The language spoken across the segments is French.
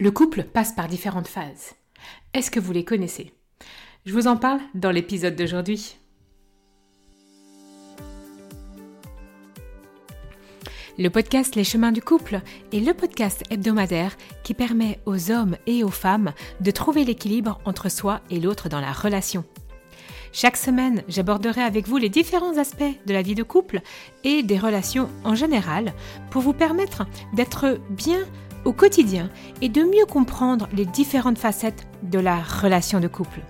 Le couple passe par différentes phases. Est-ce que vous les connaissez? Je vous en parle dans l'épisode d'aujourd'hui. Le podcast Les chemins du couple est le podcast hebdomadaire qui permet aux hommes et aux femmes de trouver l'équilibre entre soi et l'autre dans la relation. Chaque semaine, j'aborderai avec vous les différents aspects de la vie de couple et des relations en général pour vous permettre d'être bien au quotidien et de mieux comprendre les différentes facettes de la relation de couple.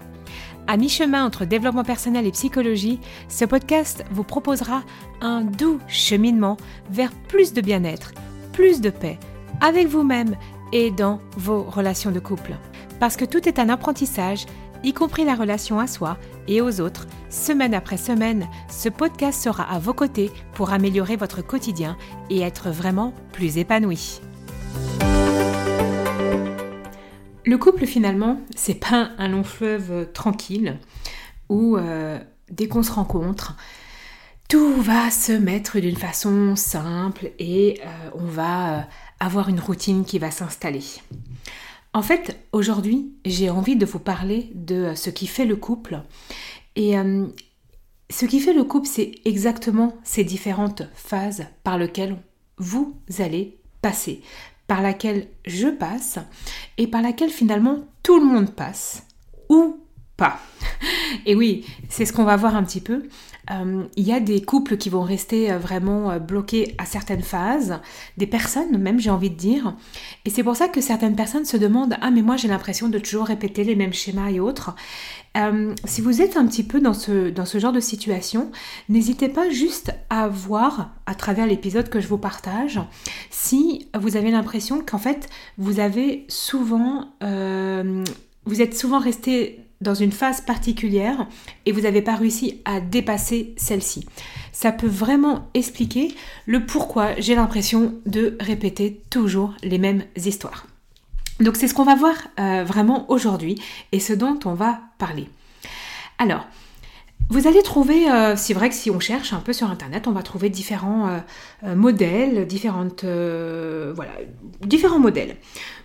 À mi-chemin entre développement personnel et psychologie, ce podcast vous proposera un doux cheminement vers plus de bien-être, plus de paix, avec vous-même et dans vos relations de couple. Parce que tout est un apprentissage, y compris la relation à soi et aux autres, semaine après semaine, ce podcast sera à vos côtés pour améliorer votre quotidien et être vraiment plus épanoui. Le couple finalement, c'est pas un long fleuve euh, tranquille où euh, dès qu'on se rencontre, tout va se mettre d'une façon simple et euh, on va avoir une routine qui va s'installer. En fait, aujourd'hui, j'ai envie de vous parler de ce qui fait le couple. Et ce qui fait le couple, c'est exactement ces différentes phases par lesquelles vous allez passer par laquelle je passe et par laquelle finalement tout le monde passe ou pas. Et oui, c'est ce qu'on va voir un petit peu. Euh, il y a des couples qui vont rester euh, vraiment euh, bloqués à certaines phases, des personnes même j'ai envie de dire. Et c'est pour ça que certaines personnes se demandent Ah mais moi j'ai l'impression de toujours répéter les mêmes schémas et autres. si vous êtes un petit peu dans ce, dans ce genre de situation, n'hésitez pas juste à voir à travers l'épisode que je vous partage si vous avez l'impression qu'en fait vous avez souvent... vous êtes souvent resté dans une phase particulière et vous n'avez pas réussi à dépasser celle-ci. Ça peut vraiment expliquer le pourquoi j'ai l'impression de répéter toujours les mêmes histoires. Donc c'est ce qu'on va voir euh, vraiment aujourd'hui et ce dont on va parler. Alors, vous allez trouver, euh, c'est vrai que si on cherche un peu sur Internet, on va trouver différents euh, modèles, différentes, voilà, différents modèles.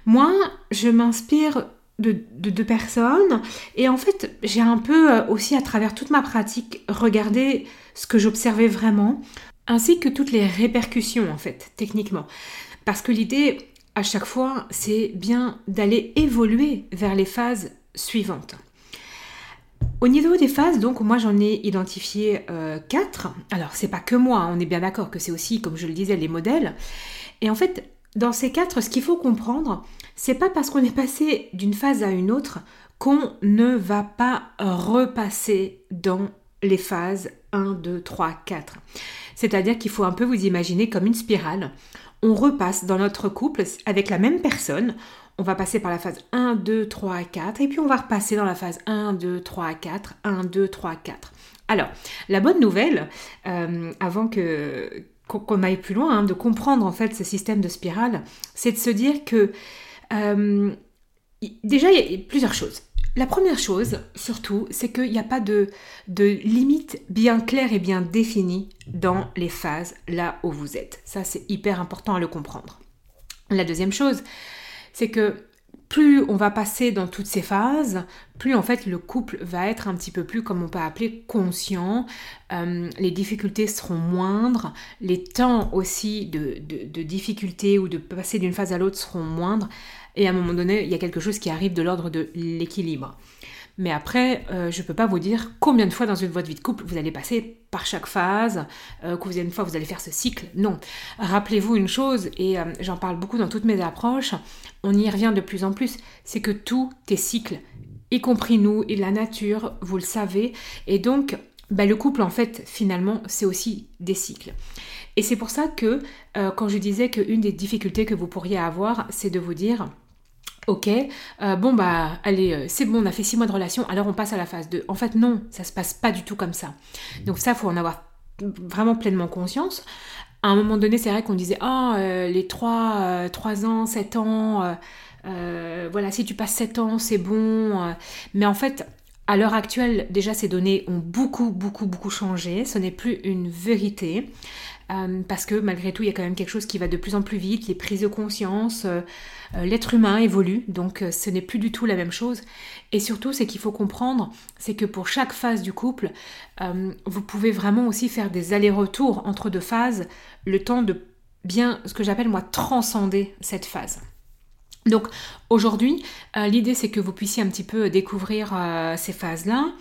Moi, je m'inspire de, personnes. Et en fait, j'ai un peu euh, aussi à travers toute ma pratique regardé ce que j'observais vraiment, ainsi que toutes les répercussions en fait, techniquement. Parce que l'idée, à chaque fois, c'est bien d'aller évoluer vers les phases suivantes. Au niveau des phases, donc moi j'en ai identifié euh, quatre. Alors c'est pas que moi, on est bien d'accord que c'est aussi, comme je le disais, les modèles. Et en fait, dans ces quatre, ce qu'il faut comprendre, c'est pas parce qu'on est passé d'une phase à une autre qu'on ne va pas repasser dans les phases 1, 2, 3, 4. C'est-à-dire qu'il faut un peu vous imaginer comme une spirale. On repasse dans notre couple avec la même personne. On va passer par la phase 1, 2, 3, 4 et puis on va repasser dans la phase 1, 2, 3, 4, 1, 2, 3, 4. Alors, la bonne nouvelle, euh, avant qu'on aille plus loin, hein, de comprendre en fait ce système de spirale, c'est de se dire que euh, déjà, il y a plusieurs choses. La première chose, surtout, c'est qu'il n'y a pas de, de limite bien claire et bien définie dans les phases là où vous êtes. Ça, c'est hyper important à le comprendre. La deuxième chose, c'est que plus on va passer dans toutes ces phases, plus en fait le couple va être un petit peu plus, comme on peut appeler, conscient. Euh, les difficultés seront moindres, les temps aussi de, de, de difficultés ou de passer d'une phase à l'autre seront moindres. Et à un moment donné, il y a quelque chose qui arrive de l'ordre de l'équilibre. Mais après, euh, je ne peux pas vous dire combien de fois dans une, votre vie de couple vous allez passer par chaque phase, euh, combien de fois vous allez faire ce cycle. Non. Rappelez-vous une chose, et euh, j'en parle beaucoup dans toutes mes approches, on y revient de plus en plus, c'est que tout est cycle, y compris nous et la nature, vous le savez. Et donc, bah, le couple, en fait, finalement, c'est aussi des cycles. Et c'est pour ça que, quand je disais qu'une des difficultés que vous pourriez avoir, c'est de vous dire, Ok, euh, bon bah allez, euh, c'est bon, on a fait six mois de relation, alors on passe à la phase 2. En fait non, ça se passe pas du tout comme ça. Donc ça, faut en avoir vraiment pleinement conscience. À un moment donné, c'est vrai qu'on disait, oh, les 3, 3 ans, 7 ans, voilà, si tu passes 7 ans, c'est bon. mais en fait, à l'heure actuelle, déjà, ces données ont beaucoup, beaucoup, beaucoup changé. Ce n'est plus une vérité. Euh, parce que malgré tout, il y a quand même quelque chose qui va de plus en plus vite, les prises de conscience, euh, l'être humain évolue, donc ce n'est plus du tout la même chose. Et surtout, c'est qu'il faut comprendre, c'est que pour chaque phase du couple, vous pouvez vraiment aussi faire des allers-retours entre deux phases, le temps de bien, ce que j'appelle moi, transcender cette phase. Donc aujourd'hui, euh, l'idée c'est que vous puissiez un petit peu découvrir euh, ces phases-là.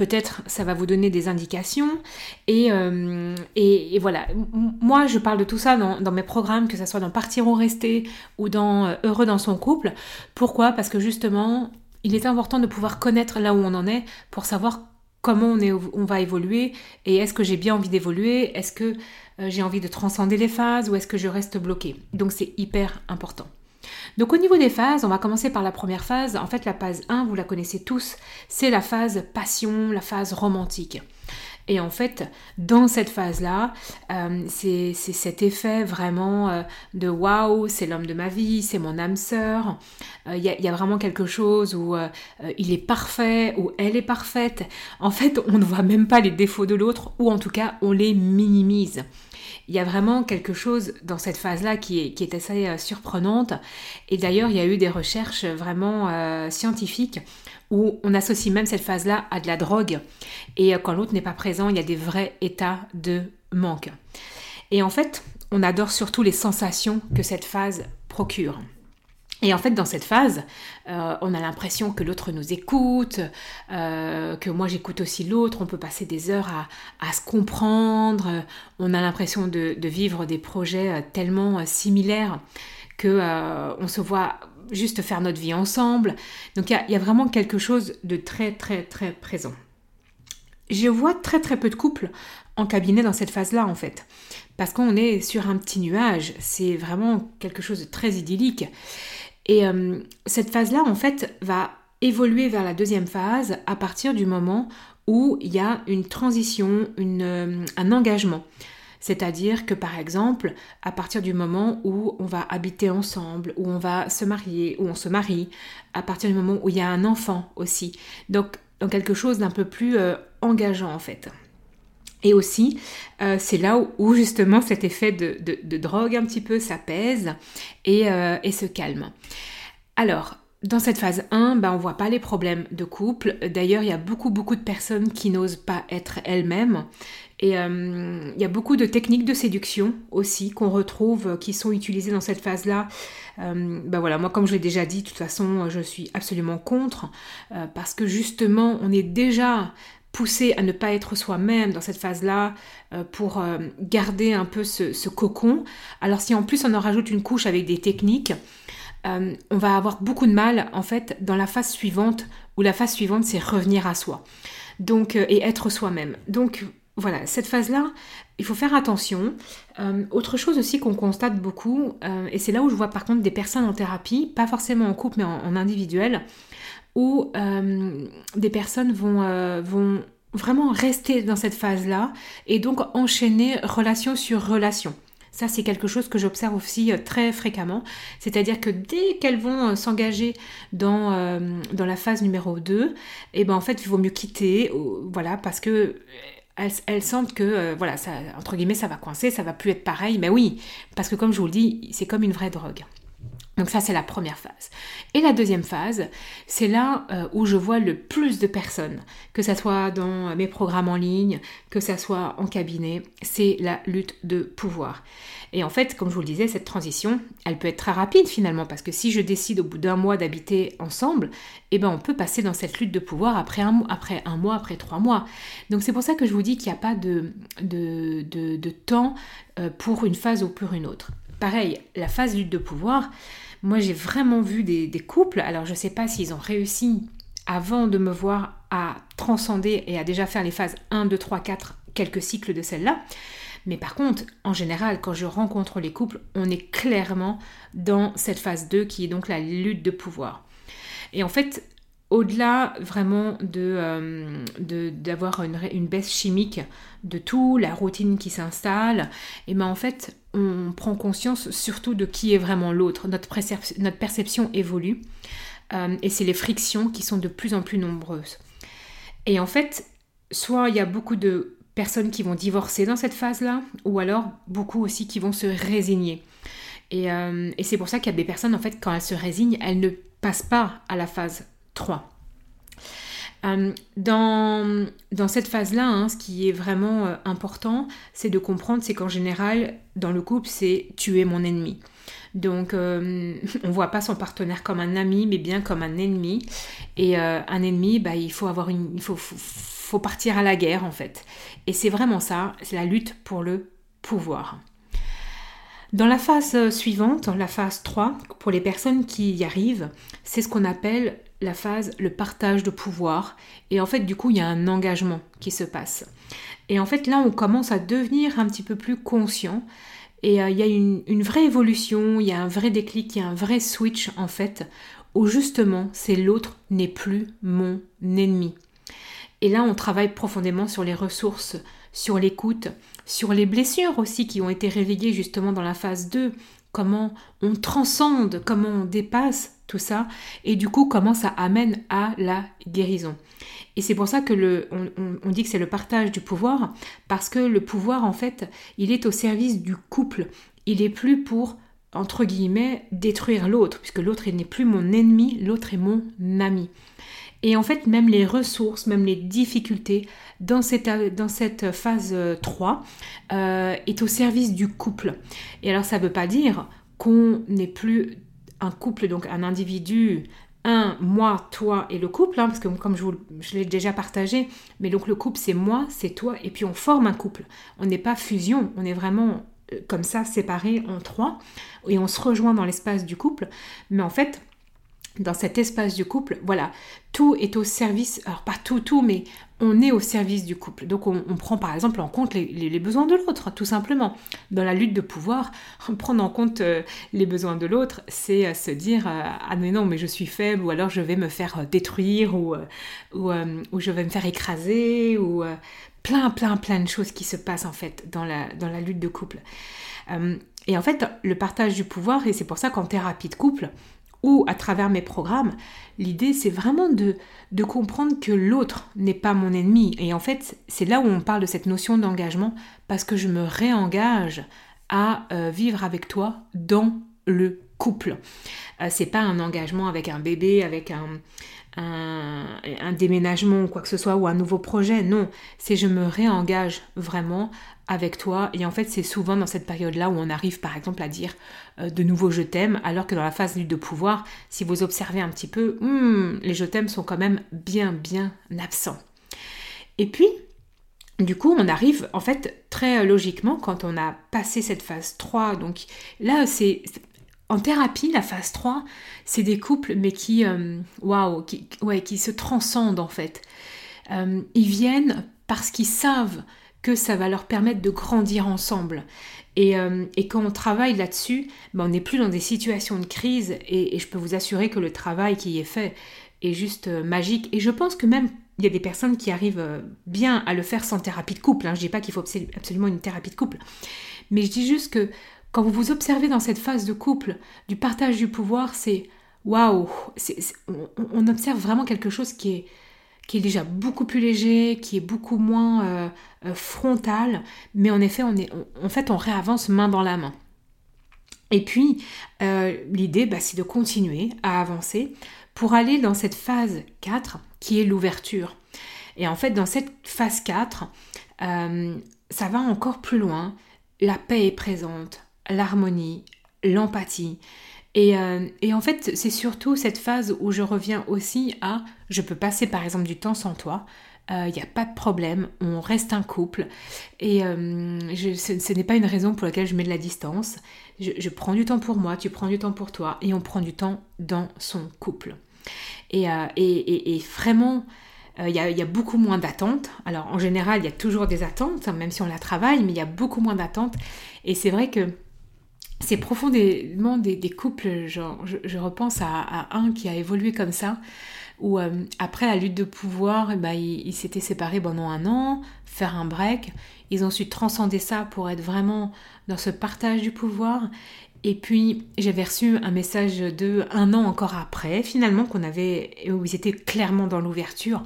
Peut-être ça va vous donner des indications. Et, euh, voilà, moi je parle de tout ça dans, mes programmes, que ce soit dans Partir ou Rester ou dans Heureux dans son couple. Pourquoi? Parce que justement, il est important de pouvoir connaître là où on en est pour savoir comment on, on va évoluer et est-ce que j'ai bien envie d'évoluer, est-ce que j'ai envie de transcender les phases ou est-ce que je reste bloqué. Donc c'est hyper important. Donc au niveau des phases, on va commencer par la première phase. En fait, la phase 1, vous la connaissez tous, c'est la phase passion, la phase romantique. Et en fait, dans cette phase-là, euh, c'est cet effet vraiment euh, de waouh, c'est l'homme de ma vie, c'est mon âme sœur. Euh, il y, a vraiment quelque chose où il est parfait, ou elle est parfaite. En fait, on ne voit même pas les défauts de l'autre, ou en tout cas, on les minimise il y a vraiment quelque chose dans cette phase-là qui est, qui est assez surprenante. Et d'ailleurs, il y a eu des recherches vraiment scientifiques où on associe même cette phase-là à de la drogue. Et euh, quand l'autre n'est pas présent, il y a des vrais états de manque. Et en fait, on adore surtout les sensations que cette phase procure. Et en fait, dans cette phase, euh, on a l'impression que l'autre nous écoute, euh, que moi j'écoute aussi l'autre, on peut passer des heures à, se comprendre, on a l'impression de, vivre des projets tellement similaires que on se voit juste faire notre vie ensemble. Donc il y, a vraiment quelque chose de très très très présent. Je vois très très peu de couples en cabinet dans cette phase-là en fait, parce qu'on est sur un petit nuage, c'est vraiment quelque chose de très idyllique. Et euh, cette phase-là, en fait, va évoluer vers la deuxième phase à partir du moment où il y a une transition, euh, un engagement. C'est-à-dire que par exemple, à partir du moment où on va habiter ensemble, où on va se marier, où on se marie, à partir du moment où il y a un enfant aussi. Donc, dans quelque chose d'un peu plus euh, engageant en fait. Et aussi, euh, c'est là où, justement cet effet de, drogue un petit peu s'apaise et, euh, se calme. Alors, dans cette phase 1, ben, on voit pas les problèmes de couple. D'ailleurs, il y a beaucoup, beaucoup de personnes qui n'osent pas être elles-mêmes. Et euh, il y a beaucoup de techniques de séduction aussi qu'on retrouve, qui sont utilisées dans cette phase-là. ben voilà, moi, comme je l'ai déjà dit, de toute façon, je suis absolument contre. parce que justement, on est déjà pousser à ne pas être soi-même dans cette phase-là euh, pour euh, garder un peu ce, cocon. Alors si en plus on en rajoute une couche avec des techniques, euh, on va avoir beaucoup de mal en fait dans la phase suivante, où la phase suivante c'est revenir à soi. Donc et être soi-même. Donc voilà, cette phase-là, il faut faire attention. autre chose aussi qu'on constate beaucoup, et c'est là où je vois par contre des personnes en thérapie, pas forcément en couple mais en individuel, où euh, des personnes vont, euh, vraiment rester dans cette phase-là et donc enchaîner relation sur relation. Ça, c'est quelque chose que j'observe aussi euh, très fréquemment. C'est-à-dire que dès qu'elles vont s'engager dans, la phase numéro 2, et eh ben, en fait, il vaut mieux quitter, voilà, parce que elles, sentent que, voilà, ça, entre guillemets, ça va coincer, ça va plus être pareil. Mais oui, parce que comme je vous le dis, c'est comme une vraie drogue. Donc ça, c'est la première phase. Et la deuxième phase, c'est là euh, où je vois le plus de personnes, que ce soit dans mes programmes en ligne, que ce soit en cabinet, c'est la lutte de pouvoir. Et en fait, comme je vous le disais, cette transition, elle peut être très rapide finalement, parce que si je décide au bout d'un mois d'habiter ensemble, eh ben on peut passer dans cette lutte de pouvoir après un, après un mois, après trois mois. Donc c'est pour ça que je vous dis qu'il n'y a pas de, de, de, temps euh, pour une phase ou pour une autre. Pareil, la phase lutte de pouvoir, moi, j'ai vraiment vu des, couples, alors je ne sais pas s'ils ont réussi avant de me voir à transcender et à déjà faire les phases 1, 2, 3, 4, quelques cycles de celles-là. Mais par contre, en général, quand je rencontre les couples, on est clairement dans cette phase 2 qui est donc la lutte de pouvoir. Et en fait, au-delà vraiment de euh, d'avoir une, baisse chimique de tout, la routine qui s'installe, et ben en fait on prend conscience surtout de qui est vraiment l'autre. Notre, notre, perception évolue euh, et c'est les frictions qui sont de plus en plus nombreuses. Et en fait, soit il y a beaucoup de personnes qui vont divorcer dans cette phase-là, ou alors beaucoup aussi qui vont se résigner. Et, euh, et c'est pour ça qu'il y a des personnes, en fait, quand elles se résignent, elles ne passent pas à la phase 3. Euh, dans, dans, cette phase-là, hein, ce qui est vraiment euh, important, c'est de comprendre, c'est qu'en général, dans le couple, c'est tuer mon ennemi. Donc, euh, on voit pas son partenaire comme un ami, mais bien comme un ennemi. Et un ennemi, bah, il faut avoir une, il faut, faut partir à la guerre en fait. Et c'est vraiment ça, c'est la lutte pour le pouvoir. Dans la phase suivante, la phase 3, pour les personnes qui y arrivent, c'est ce qu'on appelle la phase, le partage de pouvoir. Et en fait, du coup, il y a un engagement qui se passe. Et en fait, là, on commence à devenir un petit peu plus conscient. Et euh, il y a une, une, vraie évolution, il y a un vrai déclic, il y a un vrai switch, en fait, où justement, c'est l'autre n'est plus mon ennemi. Et là, on travaille profondément sur les ressources, sur l'écoute, sur les blessures aussi qui ont été réveillées justement dans la phase 2, comment on transcende, comment on dépasse ça, et du coup comment ça amène à la guérison. Et c'est pour ça que le, on, dit que c'est le partage du pouvoir, parce que le pouvoir en fait, il est au service du couple, il est plus pour entre guillemets détruire l'autre, puisque l'autre n'est plus mon ennemi, l'autre est mon ami. Et en fait, même les ressources, même les difficultés dans cette, dans cette phase 3 euh, est au service du couple. Et alors, ça ne veut pas dire qu'on n'est plus un couple, donc un individu, un, moi, toi et le couple, hein, parce que comme je, je l'ai déjà partagé, mais donc le couple c'est moi, c'est toi, et puis on forme un couple. On n'est pas fusion, on est vraiment euh, comme ça séparés en trois, et on se rejoint dans l'espace du couple, mais en fait, dans cet espace du couple, voilà, tout est au service, alors pas tout, tout, mais on est au service du couple. Donc on, prend par exemple en compte les, besoins de l'autre, tout simplement. Dans la lutte de pouvoir, prendre en compte euh, les besoins de l'autre, c'est euh, se dire euh, ah mais non mais je suis faible ou alors je vais me faire détruire ou, ou, ou je vais me faire écraser ou plein plein plein de choses qui se passent en fait dans la, dans la lutte de couple. et en fait le partage du pouvoir, et c'est pour ça qu'en thérapie de couple, ou à travers mes programmes, l'idée c'est vraiment de, de comprendre que l'autre n'est pas mon ennemi. Et en fait, c'est là où on parle de cette notion d'engagement, parce que je me réengage à euh, vivre avec toi dans le couple. Euh, c'est pas un engagement avec un bébé, avec un, un, déménagement ou quoi que ce soit, ou un nouveau projet. Non, c'est je me réengage vraiment avec toi. Et en fait, c'est souvent dans cette période-là où on arrive par exemple à dire euh, de nouveau je t'aime, alors que dans la phase de pouvoir, si vous observez un petit peu, hmm, les je t'aime sont quand même bien, bien absents. Et puis, du coup, on arrive en fait très logiquement quand on a passé cette phase 3. Donc là, c'est en thérapie, la phase 3, c'est des couples, mais qui, euh, se transcendent en fait. Euh, ils viennent parce qu'ils savent que ça va leur permettre de grandir ensemble. Et, euh, quand on travaille là-dessus, ben, on n'est plus dans des situations de crise et, je peux vous assurer que le travail qui est fait est juste magique. Et je pense que même il y a des personnes qui arrivent bien à le faire sans thérapie de couple. Hein. Je ne dis pas qu'il faut absolument une thérapie de couple. Mais je dis juste que quand vous vous observez dans cette phase de couple, du partage du pouvoir, c'est waouh, on, observe vraiment quelque chose qui est, déjà beaucoup plus léger, qui est beaucoup moins euh, euh, frontal, mais en effet, on fait, on réavance main dans la main. Et puis, euh, l'idée, bah, c'est de continuer à avancer pour aller dans cette phase 4 qui est l'ouverture. Et en fait, dans cette phase 4, ça va encore plus loin. La paix est présente, l'harmonie, l'empathie. Euh, et, en fait, c'est surtout cette phase où je reviens aussi à je peux passer par exemple du temps sans toi, il euh, n'y a pas de problème, on reste un couple. Et euh, ce, n'est pas une raison pour laquelle je mets de la distance. Je, prends du temps pour moi, tu prends du temps pour toi, et on prend du temps dans son couple. Et, et, vraiment, il y, y, a beaucoup moins d'attentes. Alors en général, il y a toujours des attentes, hein, même si on la travaille, mais il y a beaucoup moins d'attentes. Et c'est vrai que c'est profondément des, couples, genre, je, repense à, un qui a évolué comme ça, où euh, après la lutte de pouvoir, bah, ils s'étaient séparés pendant un an, faire un break, ils ont su transcender ça pour être vraiment dans ce partage du pouvoir. Et puis j'avais reçu un message de un an encore après, finalement, qu'on avait, où ils étaient clairement dans l'ouverture.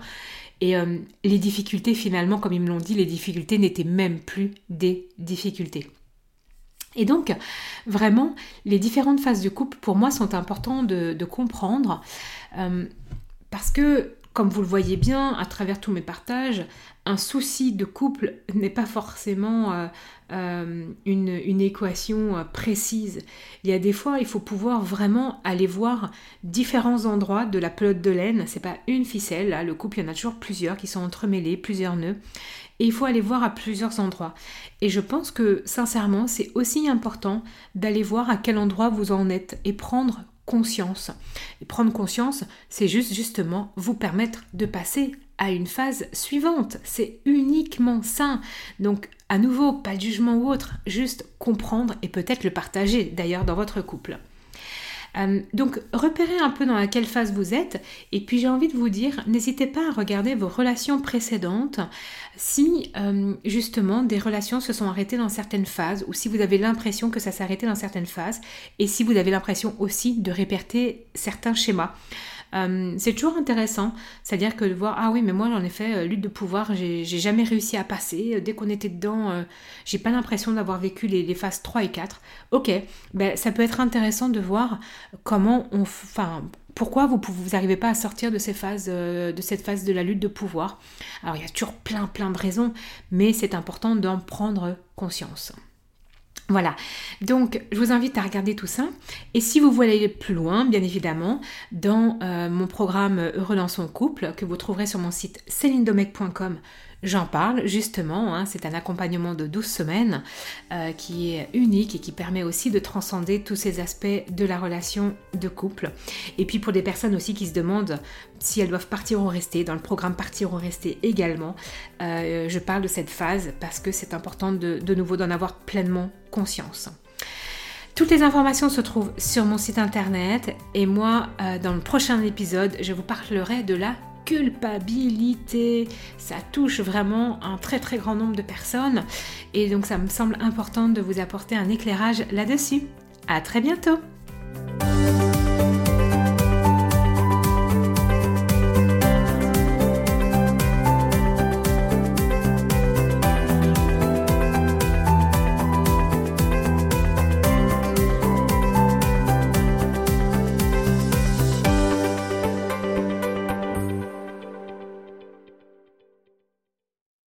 Et euh, les difficultés, finalement, comme ils me l'ont dit, les difficultés n'étaient même plus des difficultés. Et donc, vraiment, les différentes phases du couple, pour moi, sont importantes de, comprendre. Euh, parce que comme vous le voyez bien à travers tous mes partages, un souci de couple n'est pas forcément euh, euh, une, équation euh, précise. Il y a des fois, il faut pouvoir vraiment aller voir différents endroits de la pelote de laine. C'est pas une ficelle, là, le couple, il y en a toujours plusieurs qui sont entremêlés, plusieurs nœuds. Et il faut aller voir à plusieurs endroits. Et je pense que sincèrement, c'est aussi important d'aller voir à quel endroit vous en êtes et prendre conscience. Et prendre conscience, c'est juste justement vous permettre de passer à une phase suivante. C'est uniquement ça. Donc, à nouveau, pas de jugement ou autre, juste comprendre et peut-être le partager d'ailleurs dans votre couple. Euh, donc repérez un peu dans laquelle phase vous êtes et puis j'ai envie de vous dire, n'hésitez pas à regarder vos relations précédentes si euh, justement des relations se sont arrêtées dans certaines phases ou si vous avez l'impression que ça s'est arrêté dans certaines phases et si vous avez l'impression aussi de répéter certains schémas. Euh, c'est toujours intéressant, c'est-à-dire que de voir, ah oui, mais moi ai fait euh, lutte de pouvoir, j'ai jamais réussi à passer, dès qu'on était dedans, euh, j'ai pas l'impression d'avoir vécu les, phases 3 et 4. Ok, ben, ça peut être intéressant de voir comment on... Enfin, pourquoi vous n'arrivez pas à sortir de, ces phases, de cette phase de la lutte de pouvoir Alors il y a toujours plein plein de raisons, mais c'est important d'en prendre conscience. Voilà, donc je vous invite à regarder tout ça. Et si vous voulez aller plus loin, bien évidemment, dans euh, mon programme Heureux dans son couple, que vous trouverez sur mon site célinedomec.com, J'en parle justement, hein, c'est un accompagnement de 12 semaines euh, qui est unique et qui permet aussi de transcender tous ces aspects de la relation de couple. Et puis pour des personnes aussi qui se demandent si elles doivent partir ou rester, dans le programme Partir ou rester également, euh, je parle de cette phase parce que c'est important de, nouveau d'en avoir pleinement conscience. Toutes les informations se trouvent sur mon site internet et moi, euh, dans le prochain épisode, je vous parlerai de la culpabilité. Ça touche vraiment un très très grand nombre de personnes et donc ça me semble important de vous apporter un éclairage là-dessus. À très bientôt